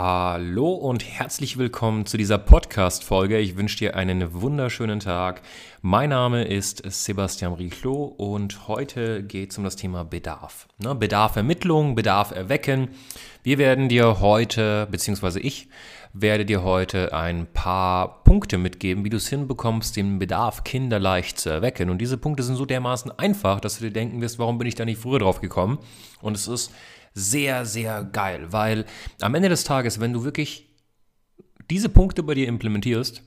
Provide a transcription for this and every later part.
Hallo und herzlich willkommen zu dieser Podcast-Folge. Ich wünsche dir einen wunderschönen Tag. Mein Name ist Sebastian Richlo und heute geht es um das Thema Bedarf. Ne, Bedarfermittlung, Bedarf erwecken. Wir werden dir heute, beziehungsweise ich, werde dir heute ein paar Punkte mitgeben, wie du es hinbekommst, den Bedarf kinderleicht zu erwecken. Und diese Punkte sind so dermaßen einfach, dass du dir denken wirst, warum bin ich da nicht früher drauf gekommen? Und es ist sehr, sehr geil, weil am Ende des Tages, wenn du wirklich diese Punkte bei dir implementierst,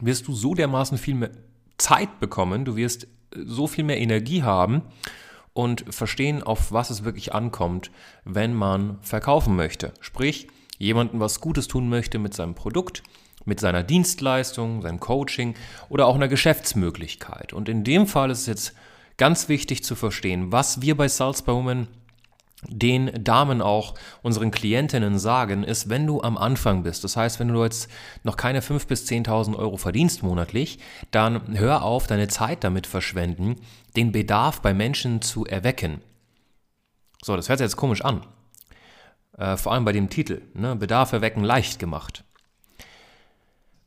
wirst du so dermaßen viel mehr Zeit bekommen, du wirst so viel mehr Energie haben und verstehen, auf was es wirklich ankommt, wenn man verkaufen möchte. Sprich, jemandem was Gutes tun möchte mit seinem Produkt, mit seiner Dienstleistung, seinem Coaching oder auch einer Geschäftsmöglichkeit. Und in dem Fall ist es jetzt ganz wichtig zu verstehen, was wir bei Salzbaumen den Damen auch, unseren Klientinnen sagen, ist, wenn du am Anfang bist, das heißt, wenn du jetzt noch keine 5.000 bis 10.000 Euro verdienst monatlich, dann hör auf, deine Zeit damit verschwenden, den Bedarf bei Menschen zu erwecken. So, das hört sich jetzt komisch an. Äh, vor allem bei dem Titel, ne? Bedarf erwecken leicht gemacht.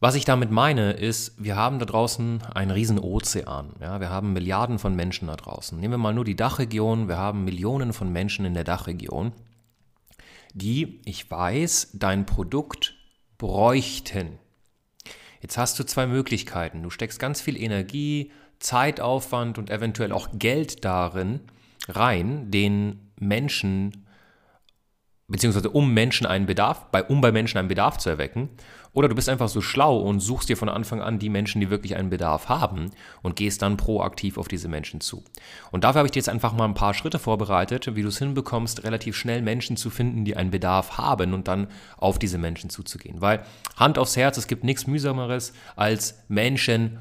Was ich damit meine, ist, wir haben da draußen einen riesen Ozean. Ja, wir haben Milliarden von Menschen da draußen. Nehmen wir mal nur die Dachregion. Wir haben Millionen von Menschen in der Dachregion, die, ich weiß, dein Produkt bräuchten. Jetzt hast du zwei Möglichkeiten. Du steckst ganz viel Energie, Zeitaufwand und eventuell auch Geld darin rein, den Menschen beziehungsweise um Menschen einen Bedarf, bei, um bei Menschen einen Bedarf zu erwecken. Oder du bist einfach so schlau und suchst dir von Anfang an die Menschen, die wirklich einen Bedarf haben und gehst dann proaktiv auf diese Menschen zu. Und dafür habe ich dir jetzt einfach mal ein paar Schritte vorbereitet, wie du es hinbekommst, relativ schnell Menschen zu finden, die einen Bedarf haben und dann auf diese Menschen zuzugehen. Weil Hand aufs Herz, es gibt nichts mühsameres als Menschen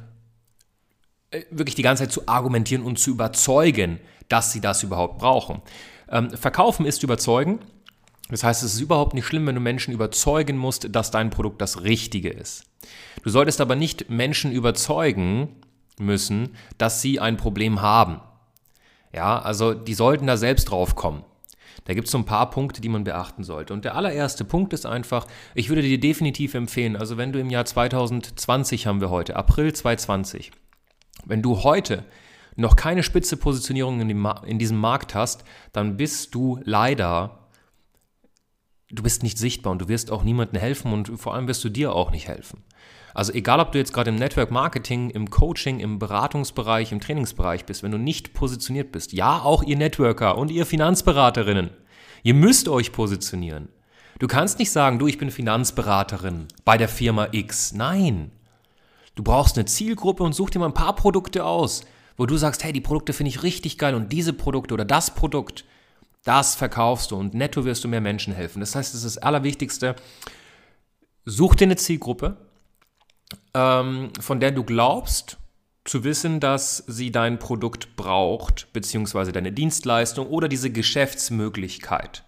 äh, wirklich die ganze Zeit zu argumentieren und zu überzeugen, dass sie das überhaupt brauchen. Ähm, verkaufen ist überzeugen das heißt, es ist überhaupt nicht schlimm, wenn du Menschen überzeugen musst, dass dein Produkt das Richtige ist. Du solltest aber nicht Menschen überzeugen müssen, dass sie ein Problem haben. Ja, also die sollten da selbst drauf kommen. Da gibt es so ein paar Punkte, die man beachten sollte. Und der allererste Punkt ist einfach, ich würde dir definitiv empfehlen, also wenn du im Jahr 2020 haben wir heute, April 2020, wenn du heute noch keine spitze Positionierung in, in diesem Markt hast, dann bist du leider du bist nicht sichtbar und du wirst auch niemandem helfen und vor allem wirst du dir auch nicht helfen. Also egal, ob du jetzt gerade im Network Marketing, im Coaching, im Beratungsbereich, im Trainingsbereich bist, wenn du nicht positioniert bist, ja, auch ihr Networker und ihr Finanzberaterinnen, ihr müsst euch positionieren. Du kannst nicht sagen, du, ich bin Finanzberaterin bei der Firma X. Nein. Du brauchst eine Zielgruppe und such dir mal ein paar Produkte aus, wo du sagst, hey, die Produkte finde ich richtig geil und diese Produkte oder das Produkt, das verkaufst du und netto wirst du mehr Menschen helfen. Das heißt, das ist das Allerwichtigste. Such dir eine Zielgruppe, ähm, von der du glaubst zu wissen, dass sie dein Produkt braucht, beziehungsweise deine Dienstleistung oder diese Geschäftsmöglichkeit.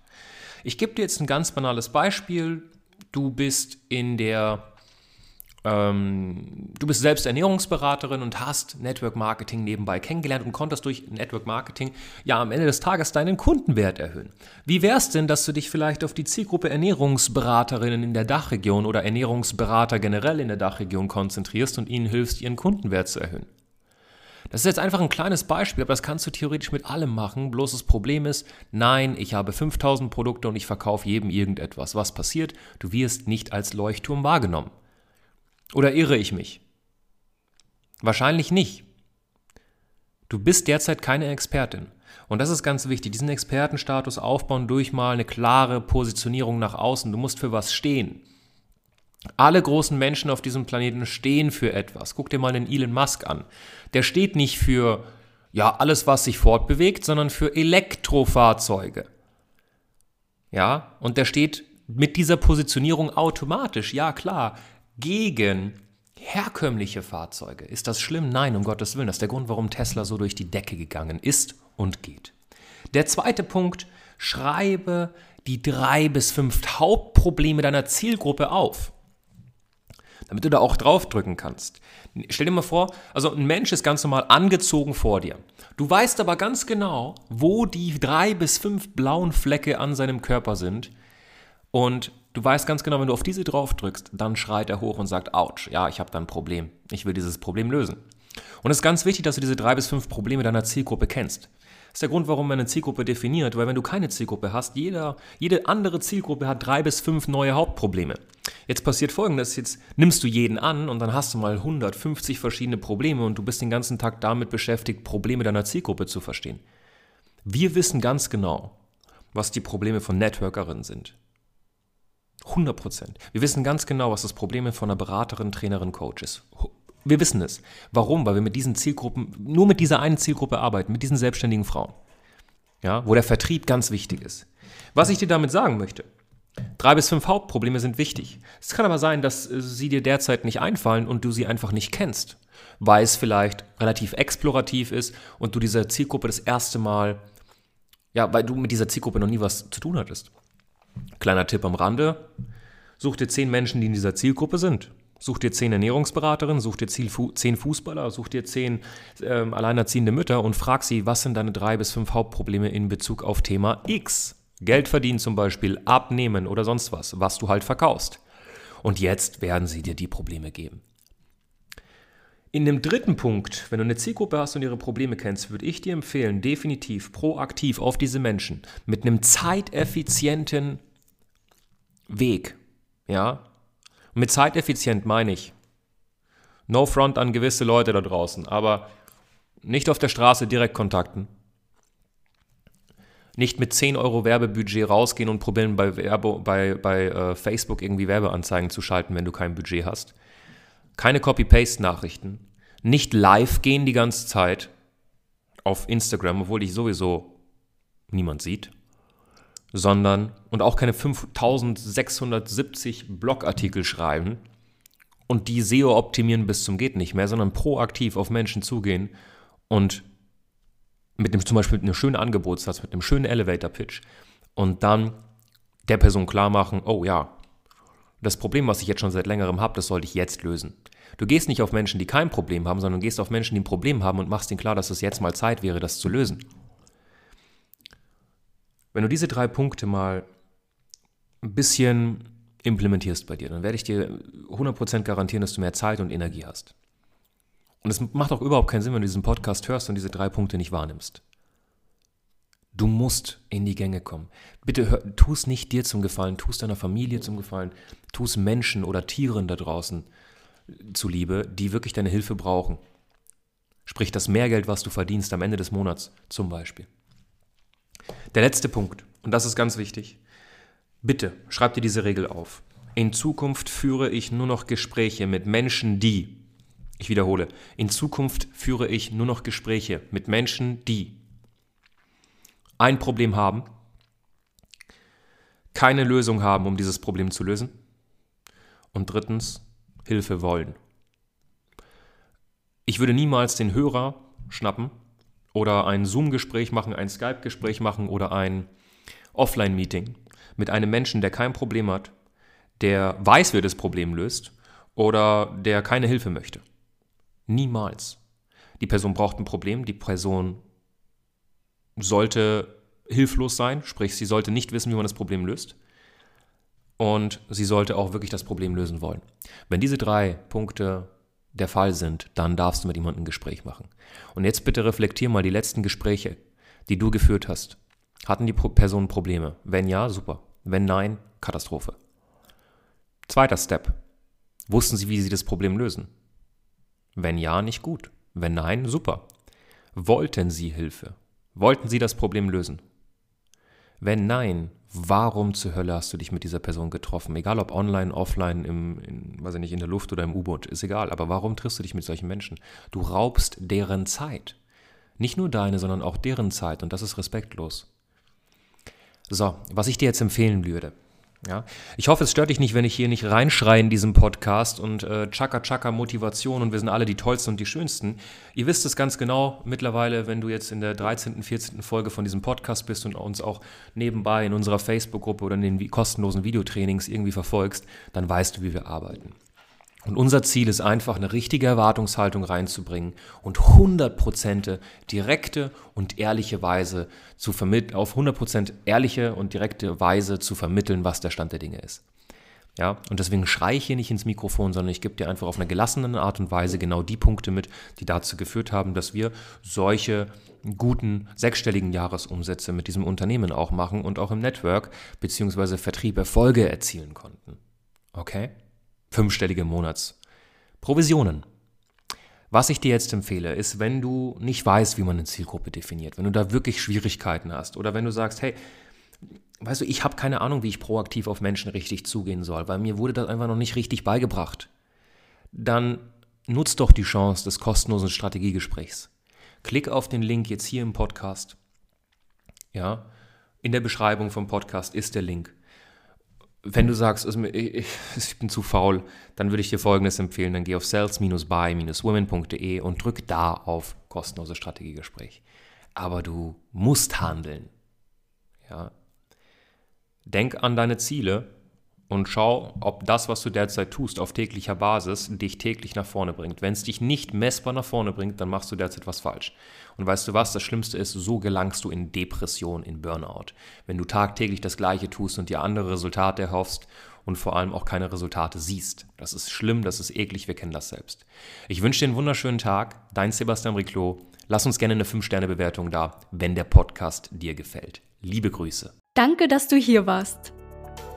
Ich gebe dir jetzt ein ganz banales Beispiel. Du bist in der ähm, du bist selbst Ernährungsberaterin und hast Network Marketing nebenbei kennengelernt und konntest durch Network Marketing ja am Ende des Tages deinen Kundenwert erhöhen. Wie wäre es denn, dass du dich vielleicht auf die Zielgruppe Ernährungsberaterinnen in der Dachregion oder Ernährungsberater generell in der Dachregion konzentrierst und ihnen hilfst, ihren Kundenwert zu erhöhen? Das ist jetzt einfach ein kleines Beispiel, aber das kannst du theoretisch mit allem machen. Bloß das Problem ist, nein, ich habe 5000 Produkte und ich verkaufe jedem irgendetwas. Was passiert? Du wirst nicht als Leuchtturm wahrgenommen. Oder irre ich mich? Wahrscheinlich nicht. Du bist derzeit keine Expertin. Und das ist ganz wichtig, diesen Expertenstatus aufbauen durch mal eine klare Positionierung nach außen. Du musst für was stehen. Alle großen Menschen auf diesem Planeten stehen für etwas. Guck dir mal den Elon Musk an. Der steht nicht für ja, alles, was sich fortbewegt, sondern für Elektrofahrzeuge. Ja, und der steht mit dieser Positionierung automatisch, ja klar, gegen herkömmliche Fahrzeuge. Ist das schlimm? Nein, um Gottes Willen. Das ist der Grund, warum Tesla so durch die Decke gegangen ist und geht. Der zweite Punkt, schreibe die drei bis fünf Hauptprobleme deiner Zielgruppe auf damit du da auch draufdrücken kannst. Stell dir mal vor, also ein Mensch ist ganz normal angezogen vor dir. Du weißt aber ganz genau, wo die drei bis fünf blauen Flecke an seinem Körper sind. Und du weißt ganz genau, wenn du auf diese draufdrückst, dann schreit er hoch und sagt, ouch, ja, ich habe da ein Problem. Ich will dieses Problem lösen. Und es ist ganz wichtig, dass du diese drei bis fünf Probleme deiner Zielgruppe kennst. Das ist der Grund, warum man eine Zielgruppe definiert, weil wenn du keine Zielgruppe hast, jeder, jede andere Zielgruppe hat drei bis fünf neue Hauptprobleme. Jetzt passiert folgendes, jetzt nimmst du jeden an und dann hast du mal 150 verschiedene Probleme und du bist den ganzen Tag damit beschäftigt, Probleme deiner Zielgruppe zu verstehen. Wir wissen ganz genau, was die Probleme von Networkerinnen sind. 100 Prozent. Wir wissen ganz genau, was das Problem von einer Beraterin, Trainerin, Coach ist. Wir wissen es. Warum? Weil wir mit diesen Zielgruppen, nur mit dieser einen Zielgruppe arbeiten, mit diesen selbstständigen Frauen. Ja, wo der Vertrieb ganz wichtig ist. Was ich dir damit sagen möchte, drei bis fünf Hauptprobleme sind wichtig. Es kann aber sein, dass äh, sie dir derzeit nicht einfallen und du sie einfach nicht kennst, weil es vielleicht relativ explorativ ist und du dieser Zielgruppe das erste Mal, ja, weil du mit dieser Zielgruppe noch nie was zu tun hattest. Kleiner Tipp am Rande, such dir zehn Menschen, die in dieser Zielgruppe sind. Such dir zehn Ernährungsberaterinnen, such dir zehn Fußballer, such dir zehn ähm, alleinerziehende Mütter und frag sie, was sind deine drei bis fünf Hauptprobleme in Bezug auf Thema X. Geld verdienen zum Beispiel, abnehmen oder sonst was, was du halt verkaufst. Und jetzt werden sie dir die Probleme geben. In dem dritten Punkt, wenn du eine Zielgruppe hast und ihre Probleme kennst, würde ich dir empfehlen, definitiv proaktiv auf diese Menschen mit einem zeiteffizienten Weg, ja, und mit zeiteffizient meine ich, no front an gewisse Leute da draußen, aber nicht auf der Straße direkt kontakten. Nicht mit 10 Euro Werbebudget rausgehen und probieren, bei, Werbe, bei, bei äh, Facebook irgendwie Werbeanzeigen zu schalten, wenn du kein Budget hast. Keine Copy-Paste-Nachrichten. Nicht live gehen die ganze Zeit auf Instagram, obwohl dich sowieso niemand sieht sondern und auch keine 5670 Blogartikel schreiben und die SEO optimieren bis zum geht nicht mehr, sondern proaktiv auf Menschen zugehen und mit dem zum Beispiel mit einem schönen Angebotssatz, mit einem schönen Elevator Pitch und dann der Person klar machen, oh ja, das Problem, was ich jetzt schon seit längerem habe, das sollte ich jetzt lösen. Du gehst nicht auf Menschen, die kein Problem haben, sondern gehst auf Menschen, die ein Problem haben und machst ihnen klar, dass es jetzt mal Zeit wäre, das zu lösen. Wenn du diese drei Punkte mal ein bisschen implementierst bei dir, dann werde ich dir 100% garantieren, dass du mehr Zeit und Energie hast. Und es macht auch überhaupt keinen Sinn, wenn du diesen Podcast hörst und diese drei Punkte nicht wahrnimmst. Du musst in die Gänge kommen. Bitte tu es nicht dir zum Gefallen, tu es deiner Familie zum Gefallen, tu es Menschen oder Tieren da draußen zuliebe, die wirklich deine Hilfe brauchen. Sprich das Mehrgeld, was du verdienst am Ende des Monats zum Beispiel. Der letzte Punkt, und das ist ganz wichtig. Bitte schreib dir diese Regel auf. In Zukunft führe ich nur noch Gespräche mit Menschen, die, ich wiederhole, in Zukunft führe ich nur noch Gespräche mit Menschen, die ein Problem haben, keine Lösung haben, um dieses Problem zu lösen und drittens Hilfe wollen. Ich würde niemals den Hörer schnappen oder ein Zoom-Gespräch machen, ein Skype-Gespräch machen oder ein Offline-Meeting mit einem Menschen, der kein Problem hat, der weiß, wer das Problem löst oder der keine Hilfe möchte. Niemals. Die Person braucht ein Problem, die Person sollte hilflos sein, sprich, sie sollte nicht wissen, wie man das Problem löst. Und sie sollte auch wirklich das Problem lösen wollen. Wenn diese drei Punkte der Fall sind, dann darfst du mit jemandem ein Gespräch machen. Und jetzt bitte reflektier mal die letzten Gespräche, die du geführt hast. Hatten die Personen Probleme? Wenn ja, super. Wenn nein, Katastrophe. Zweiter Step. Wussten sie, wie sie das Problem lösen? Wenn ja, nicht gut. Wenn nein, super. Wollten sie Hilfe? Wollten sie das Problem lösen? Wenn nein, warum zur Hölle hast du dich mit dieser Person getroffen? Egal ob online, offline, im, in, weiß ich nicht, in der Luft oder im U-Boot, ist egal. Aber warum triffst du dich mit solchen Menschen? Du raubst deren Zeit. Nicht nur deine, sondern auch deren Zeit und das ist respektlos. So, was ich dir jetzt empfehlen würde, Ja? Ich hoffe, es stört dich nicht, wenn ich hier nicht reinschreie in diesem Podcast und äh, Chaka Chaka Motivation und wir sind alle die Tollsten und die Schönsten. Ihr wisst es ganz genau mittlerweile, wenn du jetzt in der 13., 14. Folge von diesem Podcast bist und uns auch nebenbei in unserer Facebook-Gruppe oder in den kostenlosen Videotrainings irgendwie verfolgst, dann weißt du, wie wir arbeiten. Und unser Ziel ist einfach, eine richtige Erwartungshaltung reinzubringen und 100% direkte und ehrliche Weise zu vermitteln, auf 100% ehrliche und direkte Weise zu vermitteln, was der Stand der Dinge ist. Ja, und deswegen schreie ich hier nicht ins Mikrofon, sondern ich gebe dir einfach auf eine gelassene Art und Weise genau die Punkte mit, die dazu geführt haben, dass wir solche guten sechsstelligen Jahresumsätze mit diesem Unternehmen auch machen und auch im Network bzw. Vertrieb Erfolge erzielen konnten. Okay? Fünfstellige Monatsprovisionen. Was ich dir jetzt empfehle, ist, wenn du nicht weißt, wie man eine Zielgruppe definiert, wenn du da wirklich Schwierigkeiten hast oder wenn du sagst, hey, weißt du, ich habe keine Ahnung, wie ich proaktiv auf Menschen richtig zugehen soll, weil mir wurde das einfach noch nicht richtig beigebracht, dann nutz doch die Chance des kostenlosen Strategiegesprächs. Klick auf den Link jetzt hier im Podcast. Ja, in der Beschreibung vom Podcast ist der Link wenn du sagst, ich, ich, bin zu faul, dann würde ich dir Folgendes empfehlen. Dann geh auf sales-by-women.de und drück da auf kostenlose Strategiegespräch. Aber du musst handeln. Ja. Denk an deine Ziele und schau, ob das, was du derzeit tust, auf täglicher Basis dich täglich nach vorne bringt. Wenn es dich nicht messbar nach vorne bringt, dann machst du derzeit was falsch. Und weißt du was, das Schlimmste ist, so gelangst du in Depression, in Burnout. Wenn du tagtäglich das Gleiche tust und dir andere Resultate erhoffst und vor allem auch keine Resultate siehst. Das ist schlimm, das ist eklig, wir kennen das selbst. Ich wünsche dir einen wunderschönen Tag. Dein Sebastian Riclot. Lass uns gerne eine 5-Sterne-Bewertung da, wenn der Podcast dir gefällt. Liebe Grüße. Danke, dass du hier warst.